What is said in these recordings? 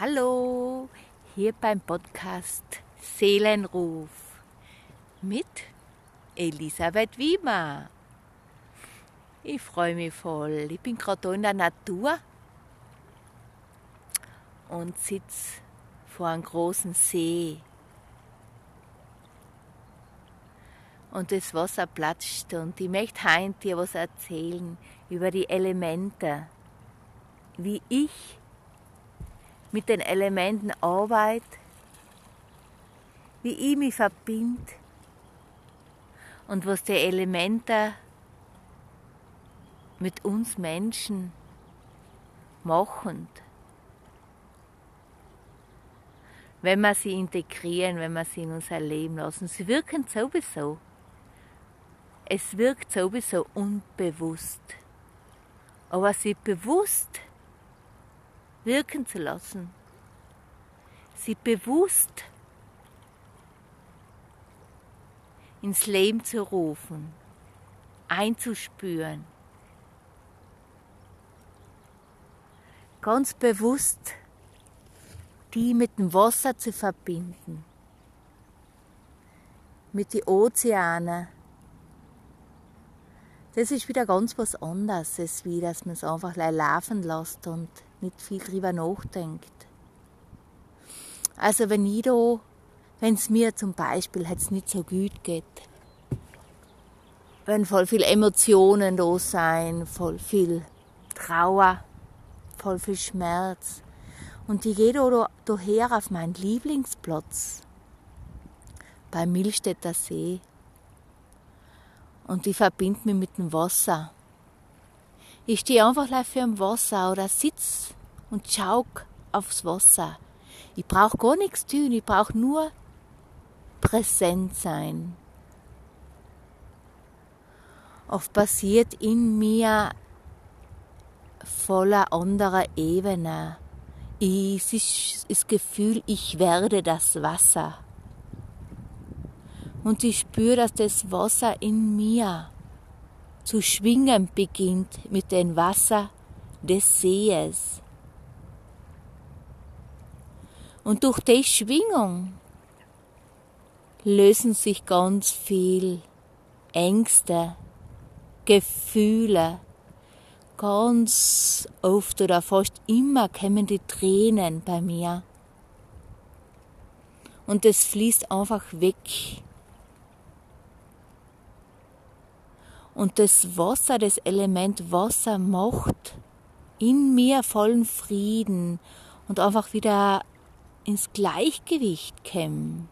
Hallo, hier beim Podcast Seelenruf mit Elisabeth Wiemer. Ich freue mich voll. Ich bin gerade in der Natur und sitze vor einem großen See. Und das Wasser platscht und ich möchte heute dir was erzählen über die Elemente, wie ich mit den Elementen arbeite, wie ich mich verbinde und was die Elemente mit uns Menschen machen. Wenn wir sie integrieren, wenn wir sie in unser Leben lassen. Sie wirken sowieso. Es wirkt sowieso unbewusst. Aber sie bewusst wirken zu lassen, sie bewusst ins Leben zu rufen, einzuspüren, ganz bewusst die mit dem Wasser zu verbinden, mit den Ozeanen. Das ist wieder ganz was anderes, wie dass man es einfach laufen lässt und nicht viel drüber nachdenkt. Also wenn ich da, wenn es mir zum Beispiel jetzt nicht so gut geht, wenn voll viel Emotionen da sein, voll viel Trauer, voll viel Schmerz, und ich gehe da, daher auf meinen Lieblingsplatz beim Milstädter See und ich verbinde mich mit dem Wasser. Ich stehe einfach für im Wasser oder sitz und schau aufs Wasser. Ich brauche gar nichts tun, ich brauche nur präsent sein. Oft passiert in mir voller anderer Ebene. Es ist das Gefühl, ich werde das Wasser. Und ich spüre, dass das Wasser in mir zu schwingen beginnt mit dem Wasser des Sees. Und durch die Schwingung lösen sich ganz viel Ängste, Gefühle. Ganz oft oder fast immer kommen die Tränen bei mir. Und es fließt einfach weg. Und das Wasser, das Element Wasser macht in mir vollen Frieden und einfach wieder ins Gleichgewicht kommen.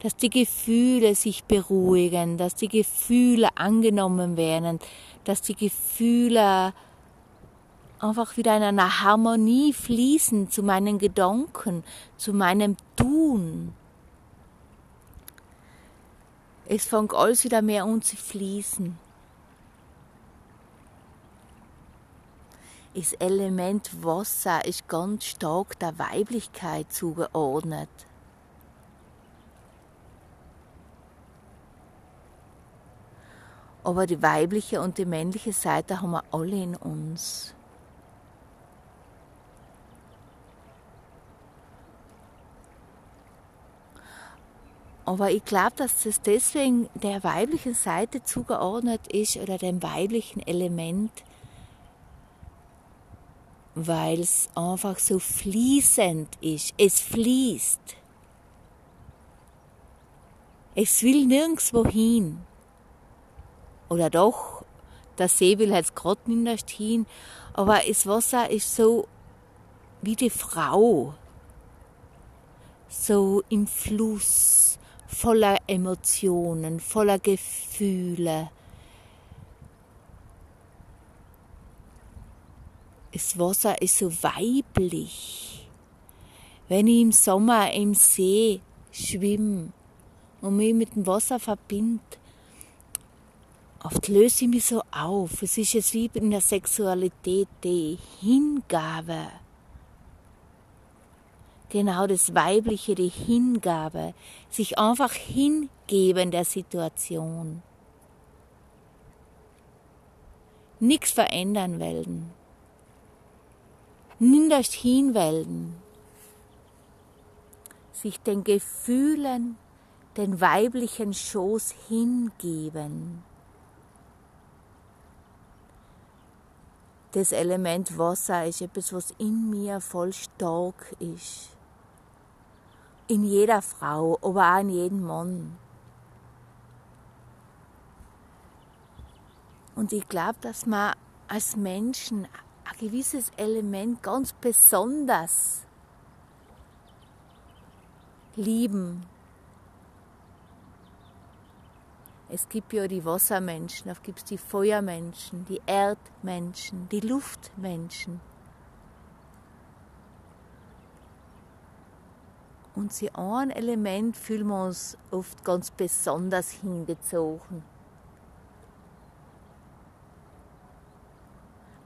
Dass die Gefühle sich beruhigen, dass die Gefühle angenommen werden, dass die Gefühle einfach wieder in einer Harmonie fließen zu meinen Gedanken, zu meinem Tun. Es fängt alles wieder mehr an zu fließen. Das Element Wasser ist ganz stark der Weiblichkeit zugeordnet. Aber die weibliche und die männliche Seite haben wir alle in uns. Aber ich glaube, dass das deswegen der weiblichen Seite zugeordnet ist oder dem weiblichen Element, weil es einfach so fließend ist. Es fließt. Es will nirgendwo hin. Oder doch, der See will jetzt gerade nicht hin, aber das Wasser ist so wie die Frau, so im Fluss voller Emotionen, voller Gefühle. Das Wasser ist so weiblich. Wenn ich im Sommer im See schwimme und mich mit dem Wasser verbinde, oft löse ich mich so auf. Es ist jetzt wie in der Sexualität die Hingabe genau das Weibliche, die Hingabe, sich einfach hingeben der Situation. Nichts verändern wollen. ninderst hinwelden, sich den Gefühlen, den weiblichen Schoß hingeben. Das Element Wasser ist etwas, was in mir voll stark ist. In jeder Frau, aber auch in jedem Mann. Und ich glaube, dass man als Menschen ein gewisses Element ganz besonders lieben. Es gibt ja die Wassermenschen, dann gibt es die Feuermenschen, die Erdmenschen, die Luftmenschen. Und sie ein Element fühlen wir uns oft ganz besonders hingezogen.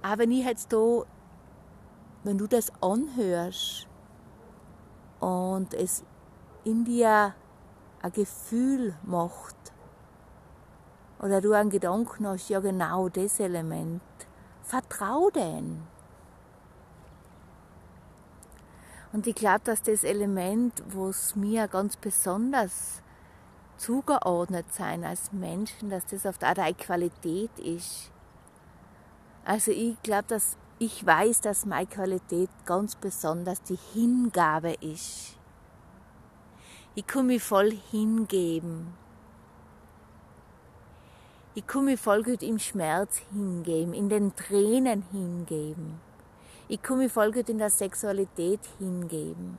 Aber wenn ich jetzt da, wenn du das anhörst und es in dir ein Gefühl macht, oder du einen Gedanken hast, ja genau das Element, vertrau denn. Und ich glaube, dass das Element, was mir ganz besonders zugeordnet sein als Menschen, dass das oft auch eine Qualität ist, also ich glaube, dass ich weiß, dass meine Qualität ganz besonders die Hingabe ist. Ich kann mich voll hingeben. Ich kann mich voll gut im Schmerz hingeben, in den Tränen hingeben. Ich kann mich voll gut in der Sexualität hingeben.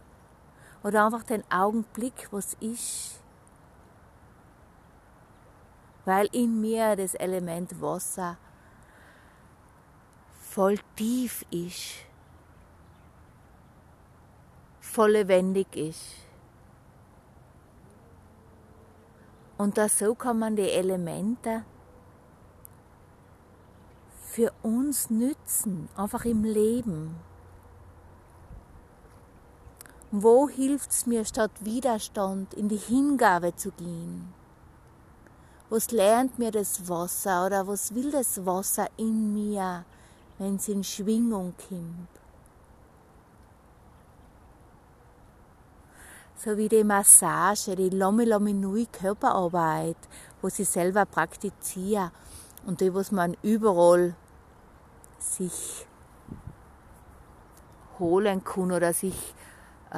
Oder einfach den Augenblick, was ist. Weil in mir das Element Wasser voll tief ist, voll lebendig ist. Und da so kann man die Elemente für uns nützen, einfach im Leben. Wo hilft es mir statt Widerstand in die Hingabe zu gehen? Was lernt mir das Wasser oder was will das Wasser in mir? wenn es in Schwingung kommt. So wie die Massage, die Lomi Lomi Nui Körperarbeit, wo sie selber praktizieren und die, was man überall sich holen kann oder sich, äh,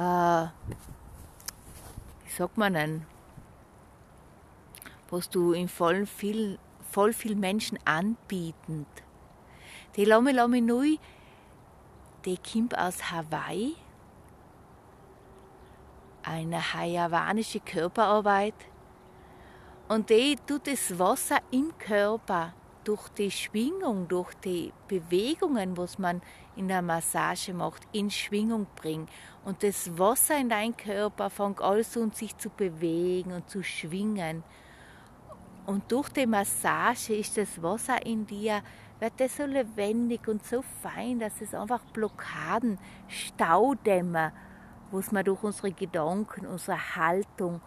wie sagt man denn, was du in voll viel, voll viel Menschen anbietend die Lomi Lomi Nui, die kommt aus Hawaii. Eine hawaiianische Körperarbeit. Und die tut das Wasser im Körper durch die Schwingung, durch die Bewegungen, was man in der Massage macht, in Schwingung bringt. Und das Wasser in deinem Körper fängt also an sich zu bewegen und zu schwingen. Und durch die Massage ist das Wasser in dir wird das so lebendig und so fein, dass es einfach Blockaden, Staudämme, was wir durch unsere Gedanken, unsere Haltung,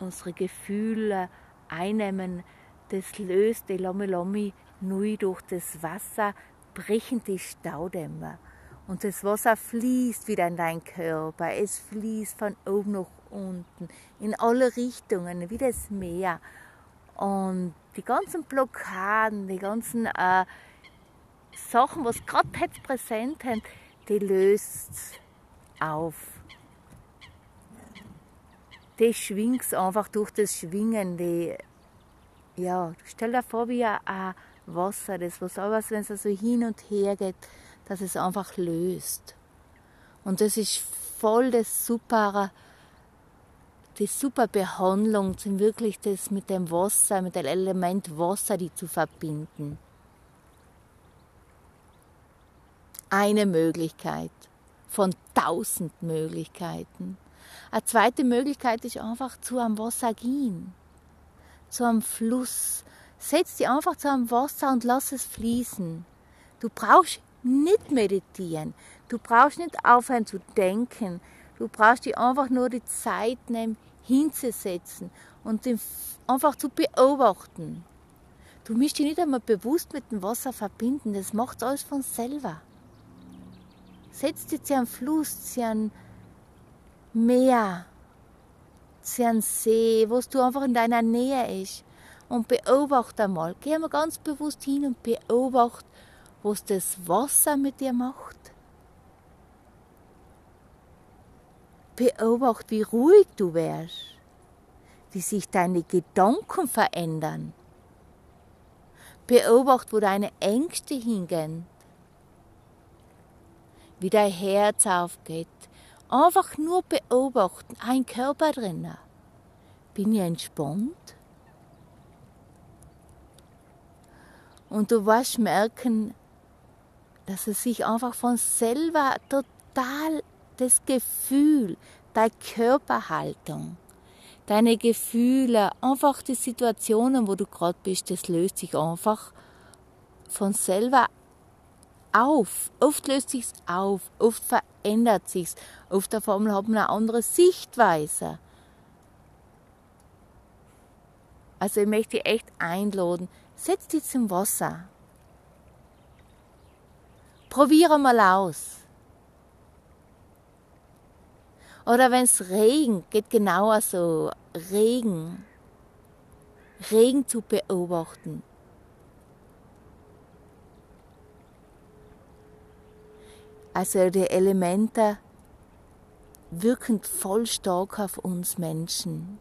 unsere Gefühle einnehmen, das löst die Lomi Lomi neu durch das Wasser, brechen die Staudämme. Und das Wasser fließt wieder in deinen Körper. Es fließt von oben nach unten, in alle Richtungen, wie das Meer. Und die ganzen Blockaden, die ganzen äh, Sachen, was gerade jetzt präsent sind, die löst auf. Die schwingt einfach durch das Schwingen. Die, ja, stell dir vor, wie ein Wasser, das was aber, wenn es so hin und her geht, dass es einfach löst. Und das ist voll das super die super Behandlung, sind wirklich das mit dem Wasser, mit dem Element Wasser, die zu verbinden. Eine Möglichkeit von tausend Möglichkeiten. Eine zweite Möglichkeit ist einfach zu am Wasser gehen, zu einem Fluss. Setz dich einfach zu einem Wasser und lass es fließen. Du brauchst nicht meditieren. Du brauchst nicht aufhören zu denken. Du brauchst dir einfach nur die Zeit nehmen, hinzusetzen und einfach zu beobachten. Du musst dich nicht einmal bewusst mit dem Wasser verbinden, das macht alles von selber. Setz dich zu einem Fluss, zu einem Meer, einem See, wo du einfach in deiner Nähe ist und beobachte einmal. Geh mal ganz bewusst hin und beobachte, was das Wasser mit dir macht. Beobachte, wie ruhig du wärst, wie sich deine Gedanken verändern. Beobachte, wo deine Ängste hingehen, wie dein Herz aufgeht. Einfach nur beobachten, ein Körper drinnen. Bin ich entspannt? Und du wirst merken, dass es sich einfach von selber total das Gefühl, deine Körperhaltung, deine Gefühle, einfach die Situationen, wo du gerade bist, das löst sich einfach von selber auf. Oft löst sich's auf, oft verändert sich's, auf einmal hat man eine andere Sichtweise. Also ich möchte dich echt einladen, setz dich zum Wasser. Probiere mal aus. Oder wenn es regnet, geht genauer so. Regen. Regen zu beobachten. Also die Elemente wirken voll stark auf uns Menschen.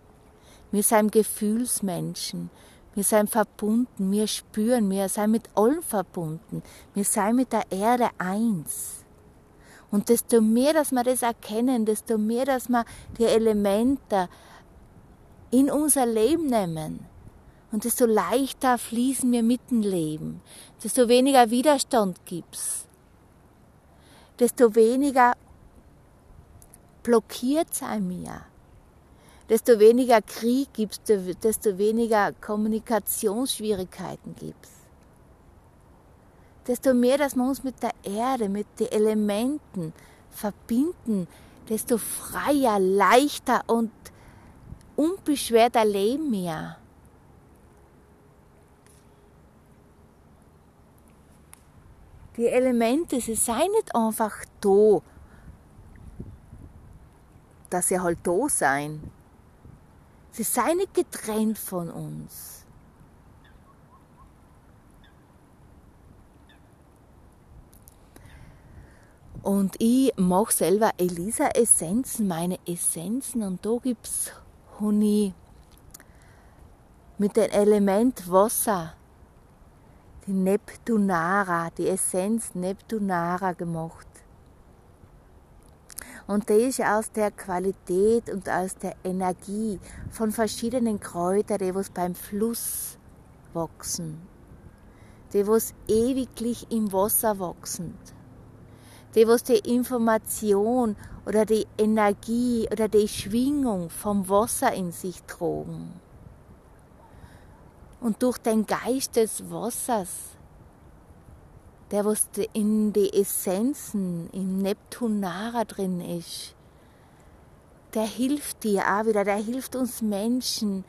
Wir sind Gefühlsmenschen. Wir sind verbunden, wir spüren, wir sind mit allem verbunden. Wir sind mit der Erde eins. Und desto mehr, dass wir das erkennen, desto mehr, dass wir die Elemente in unser Leben nehmen, und desto leichter fließen wir mit dem Leben, desto weniger Widerstand gibt's, desto weniger blockiert sein mir desto weniger Krieg gibt es, desto weniger Kommunikationsschwierigkeiten gibt es. Desto mehr, dass wir uns mit der Erde, mit den Elementen verbinden, desto freier, leichter und unbeschwerter leben wir. Die Elemente, sie seien nicht einfach da, dass sie halt da sein. Sie seien nicht getrennt von uns. Und ich mache selber Elisa Essenzen, meine Essenzen. Und da gibt es Honig mit dem Element Wasser, die Neptunara, die Essenz Neptunara gemacht. Und das ist aus der Qualität und aus der Energie von verschiedenen Kräutern, die was beim Fluss wachsen, die was ewiglich im Wasser wachsen, die was die Information oder die Energie oder die Schwingung vom Wasser in sich trugen. Und durch den Geist des Wassers der was in die Essenzen, im Neptunara drin ist, der hilft dir auch wieder, der hilft uns Menschen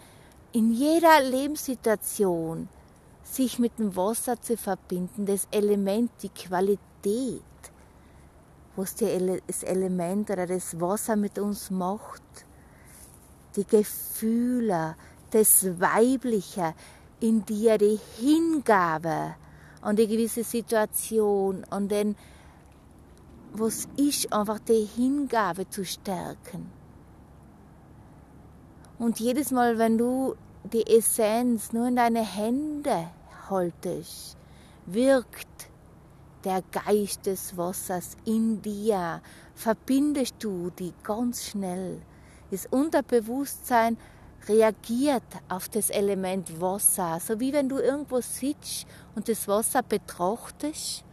in jeder Lebenssituation, sich mit dem Wasser zu verbinden, das Element, die Qualität, was das Element oder das Wasser mit uns macht, die Gefühle, das Weibliche in dir, die Hingabe, an die gewisse Situation, an den, was ist, einfach die Hingabe zu stärken. Und jedes Mal, wenn du die Essenz nur in deine Hände haltest, wirkt der Geist des Wassers in dir, verbindest du die ganz schnell. Das Unterbewusstsein reagiert auf das Element Wasser, so wie wenn du irgendwo sitzt und das Wasser betrachtest,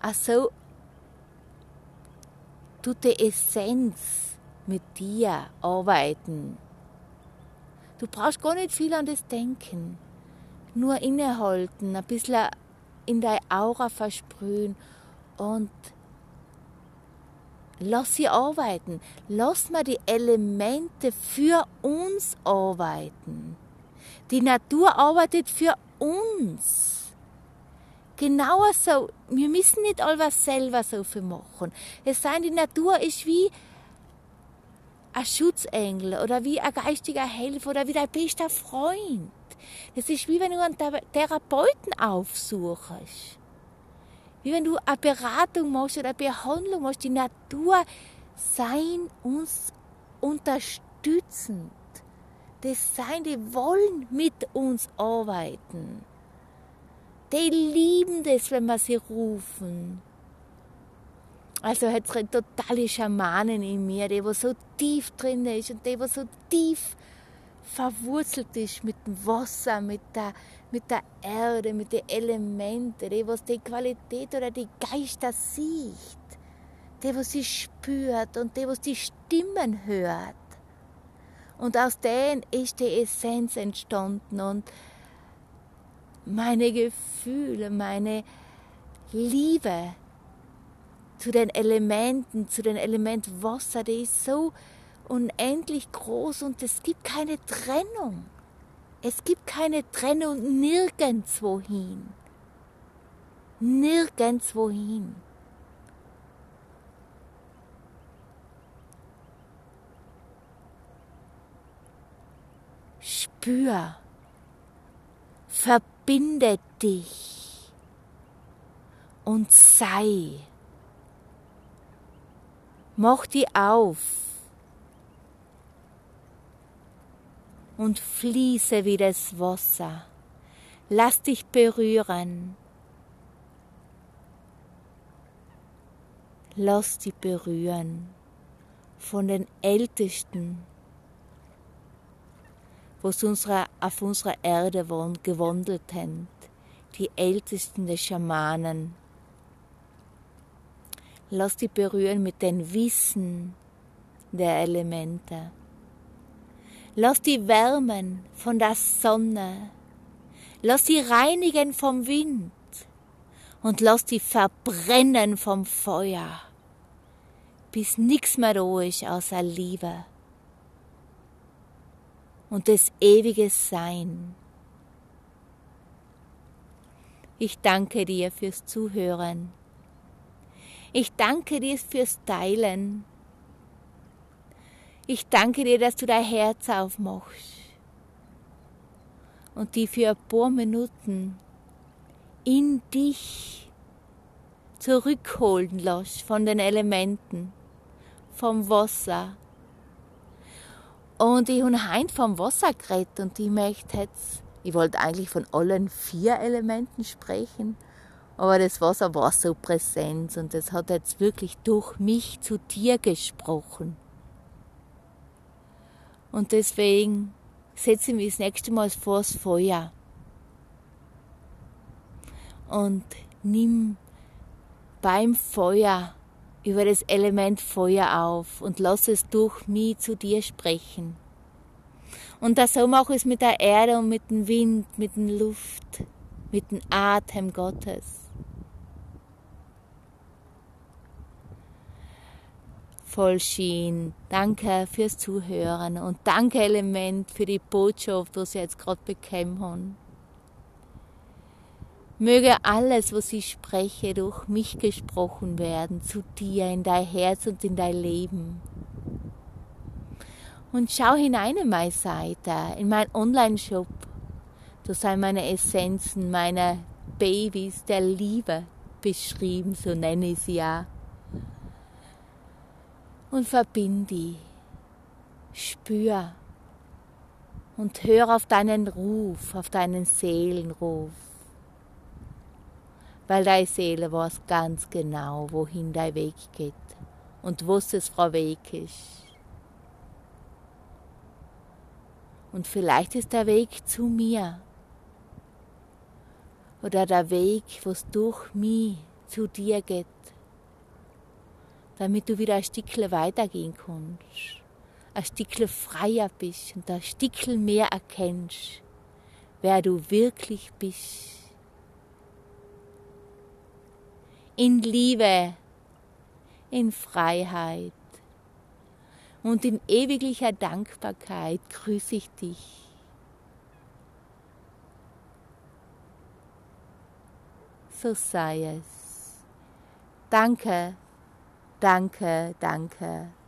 also tut die Essenz mit dir arbeiten. Du brauchst gar nicht viel an das denken. Nur innehalten, ein bisschen in deine Aura versprühen und lass sie arbeiten. Lass mal die Elemente für uns arbeiten. Die Natur arbeitet für uns. genauer so, wir müssen nicht alles selber so viel machen. Es sei, die Natur ist wie ein Schutzengel oder wie ein geistiger Helfer oder wie dein bester Freund. Das ist wie wenn du einen Therapeuten aufsuchst. Wie wenn du eine Beratung machst oder eine Behandlung machst. Die Natur sein uns unterstützend. Das sein, die wollen mit uns arbeiten. Die lieben das, wenn wir sie rufen. Also hat es totale Schamanen in mir, die wo so tief drin ist und die wo so tief verwurzelt ist mit dem Wasser, mit der, mit der Erde, mit den Elementen, die was die Qualität oder die Geister sieht, die was sie spürt und die was die Stimmen hört. Und aus denen ist die Essenz entstanden und meine Gefühle, meine Liebe zu den Elementen, zu den Element Wasser, die ist so unendlich groß und es gibt keine Trennung. Es gibt keine Trennung nirgendwohin. Nirgendwohin. Spür, verbinde dich und sei. Mach die auf und fließe wie das Wasser. Lass dich berühren. Lass dich berühren von den Ältesten, was unsere, auf unserer Erde gewandelt haben, die Ältesten der Schamanen. Lass dich berühren mit dem Wissen der Elemente. Lass die wärmen von der Sonne. Lass sie reinigen vom Wind. Und lass die verbrennen vom Feuer. Bis nichts mehr da ist außer Liebe. Und das ewige Sein. Ich danke dir fürs Zuhören. Ich danke dir fürs Teilen. Ich danke dir, dass du dein Herz aufmachst und die für ein paar Minuten in dich zurückholen lässt von den Elementen, vom Wasser. Und ich habe heint vom Wasser geredet und ich möchte jetzt, ich wollte eigentlich von allen vier Elementen sprechen, aber das Wasser war so präsent und es hat jetzt wirklich durch mich zu dir gesprochen. Und deswegen setze ich mich das nächste Mal vor das Feuer und nimm beim Feuer über das Element Feuer auf und lass es durch mich zu dir sprechen. Und das so mache ich es mit der Erde und mit dem Wind, mit der Luft, mit dem Atem Gottes. Voll schien. Danke fürs Zuhören und danke Element für die Botschaft, was Sie jetzt gerade bekommen haben. Möge alles, was ich spreche, durch mich gesprochen werden, zu dir, in dein Herz und in dein Leben. Und schau hinein in meine Seite, in meinen Online-Shop. Da sind meine Essenzen, meine Babys der Liebe beschrieben, so nenne ich sie ja und verbinde. Spür und hör auf deinen Ruf, auf deinen Seelenruf. Weil deine Seele weiß ganz genau, wohin dein Weg geht und was es Frau Weg ist. Und vielleicht ist der Weg zu mir oder der Weg, was durch mich zu dir geht damit du wieder ein Stückchen weitergehen kannst, ein Stückchen freier bist und ein Stückchen mehr erkennst, wer du wirklich bist. In Liebe, in Freiheit und in ewiglicher Dankbarkeit grüße ich dich. Versailles. Danke, danke, danke.